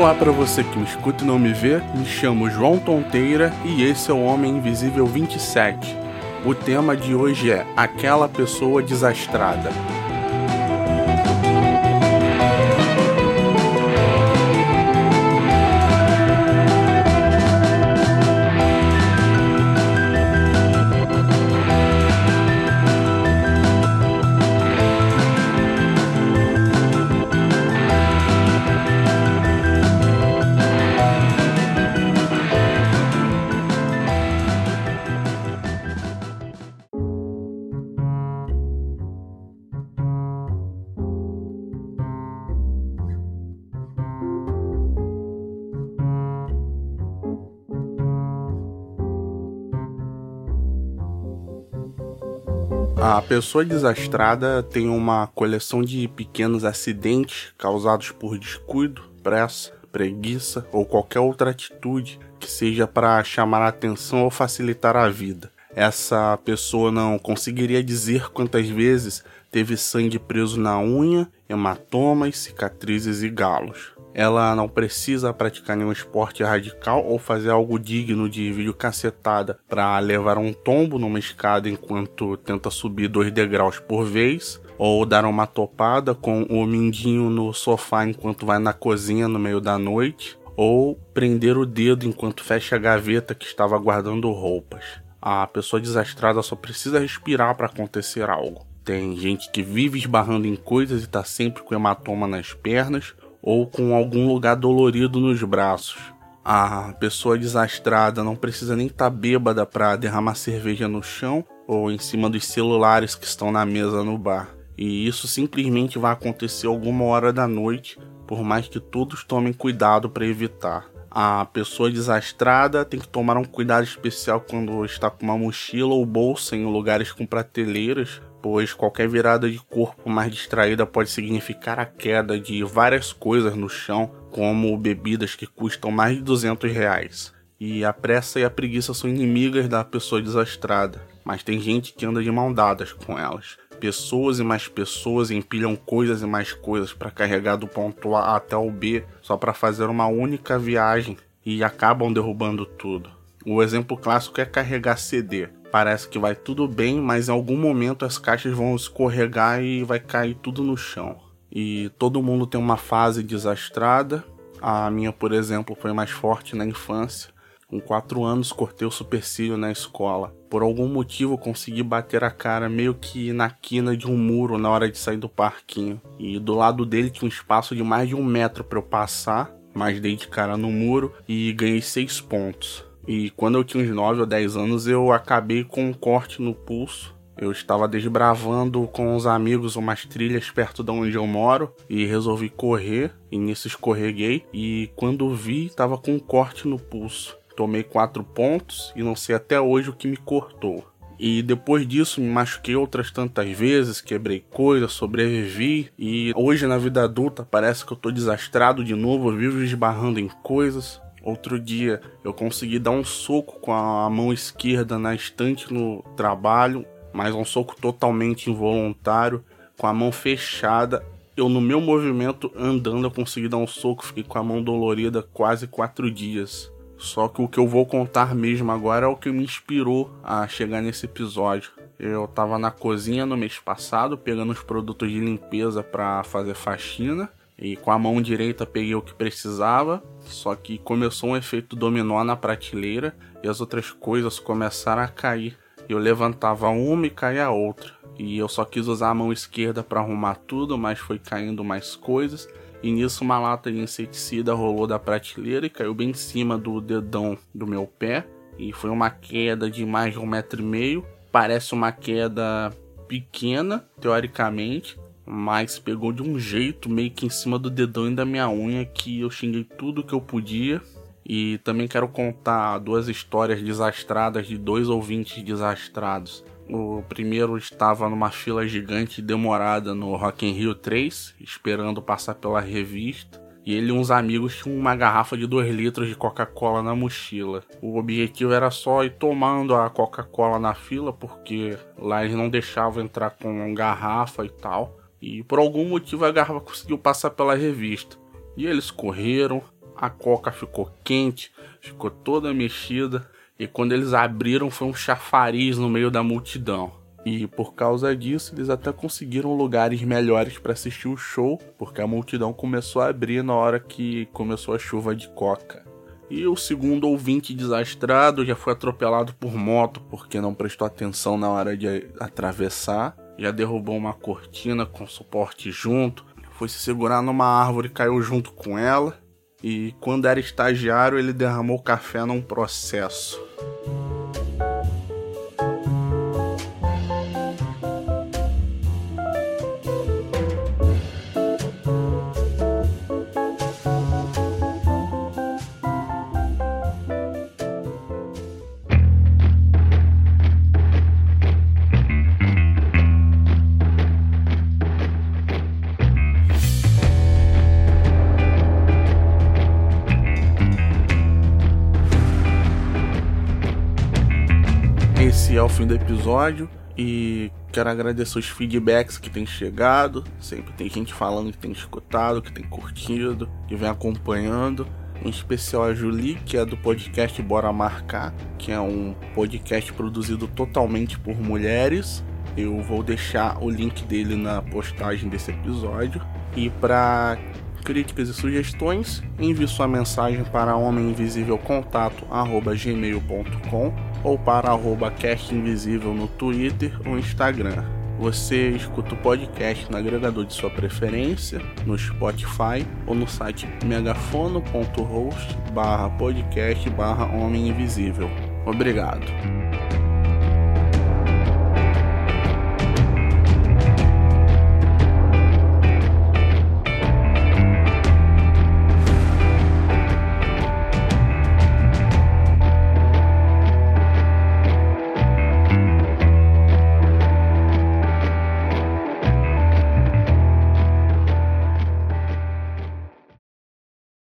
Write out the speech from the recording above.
Olá para você que me escuta e não me vê, me chamo João Tonteira e esse é o Homem Invisível 27. O tema de hoje é Aquela Pessoa Desastrada. A pessoa desastrada tem uma coleção de pequenos acidentes causados por descuido, pressa, preguiça ou qualquer outra atitude que seja para chamar a atenção ou facilitar a vida. Essa pessoa não conseguiria dizer quantas vezes teve sangue preso na unha, hematomas, cicatrizes e galos. Ela não precisa praticar nenhum esporte radical ou fazer algo digno de videocacetada para levar um tombo numa escada enquanto tenta subir dois degraus por vez, ou dar uma topada com o mindinho no sofá enquanto vai na cozinha no meio da noite, ou prender o dedo enquanto fecha a gaveta que estava guardando roupas. A pessoa desastrada só precisa respirar para acontecer algo. Tem gente que vive esbarrando em coisas e está sempre com hematoma nas pernas, ou com algum lugar dolorido nos braços. A pessoa desastrada não precisa nem estar tá bêbada para derramar cerveja no chão ou em cima dos celulares que estão na mesa no bar. E isso simplesmente vai acontecer alguma hora da noite, por mais que todos tomem cuidado para evitar. A pessoa desastrada tem que tomar um cuidado especial quando está com uma mochila ou bolsa em lugares com prateleiras, pois qualquer virada de corpo mais distraída pode significar a queda de várias coisas no chão, como bebidas que custam mais de 200 reais. E a pressa e a preguiça são inimigas da pessoa desastrada, mas tem gente que anda de mão dadas com elas. Pessoas e mais pessoas empilham coisas e mais coisas para carregar do ponto A até o B só para fazer uma única viagem e acabam derrubando tudo. O exemplo clássico é carregar CD. Parece que vai tudo bem, mas em algum momento as caixas vão escorregar e vai cair tudo no chão. E todo mundo tem uma fase desastrada. A minha, por exemplo, foi mais forte na infância. Com 4 anos cortei o supercílio na escola. Por algum motivo consegui bater a cara meio que na quina de um muro na hora de sair do parquinho. E do lado dele tinha um espaço de mais de um metro para eu passar, mas dei de cara no muro e ganhei 6 pontos. E quando eu tinha uns 9 ou 10 anos, eu acabei com um corte no pulso. Eu estava desbravando com os amigos umas trilhas perto de onde eu moro e resolvi correr. E nisso escorreguei. E quando vi, estava com um corte no pulso. Tomei 4 pontos e não sei até hoje o que me cortou. E depois disso me machuquei outras tantas vezes, quebrei coisas, sobrevivi. E hoje na vida adulta parece que eu tô desastrado de novo, eu vivo esbarrando em coisas. Outro dia eu consegui dar um soco com a mão esquerda na estante no trabalho, mas um soco totalmente involuntário, com a mão fechada. Eu, no meu movimento andando, eu consegui dar um soco, fiquei com a mão dolorida quase quatro dias. Só que o que eu vou contar mesmo agora é o que me inspirou a chegar nesse episódio. Eu tava na cozinha no mês passado pegando os produtos de limpeza para fazer faxina e com a mão direita peguei o que precisava, só que começou um efeito dominó na prateleira e as outras coisas começaram a cair. Eu levantava uma e caía a outra. E eu só quis usar a mão esquerda para arrumar tudo, mas foi caindo mais coisas. E nisso uma lata de inseticida rolou da prateleira e caiu bem em cima do dedão do meu pé. E foi uma queda de mais de um metro e meio. Parece uma queda pequena, teoricamente, mas pegou de um jeito meio que em cima do dedão e da minha unha que eu xinguei tudo que eu podia. E também quero contar duas histórias desastradas de dois ouvintes desastrados. O primeiro estava numa fila gigante demorada no Rock in Rio 3, esperando passar pela revista. E ele e uns amigos tinham uma garrafa de 2 litros de Coca-Cola na mochila. O objetivo era só ir tomando a Coca-Cola na fila, porque lá eles não deixavam entrar com garrafa e tal. E por algum motivo a garrafa conseguiu passar pela revista. E eles correram, a coca ficou quente, ficou toda mexida. E quando eles abriram, foi um chafariz no meio da multidão. E por causa disso, eles até conseguiram lugares melhores para assistir o show, porque a multidão começou a abrir na hora que começou a chuva de coca. E o segundo ouvinte desastrado já foi atropelado por moto porque não prestou atenção na hora de atravessar. Já derrubou uma cortina com suporte junto, foi se segurar numa árvore e caiu junto com ela. E quando era estagiário, ele derramou café num processo. Esse é o fim do episódio e quero agradecer os feedbacks que tem chegado. Sempre tem gente falando que tem escutado, que tem curtido, que vem acompanhando. Em especial a Julie, que é do podcast Bora Marcar, que é um podcast produzido totalmente por mulheres. Eu vou deixar o link dele na postagem desse episódio. E para críticas e sugestões, envie sua mensagem para homeminvisívelcontato@gmail.com ou para arroba castinvisível no Twitter ou Instagram. Você escuta o podcast no agregador de sua preferência, no Spotify ou no site megafono.host barra podcast barra Homem Invisível. Obrigado.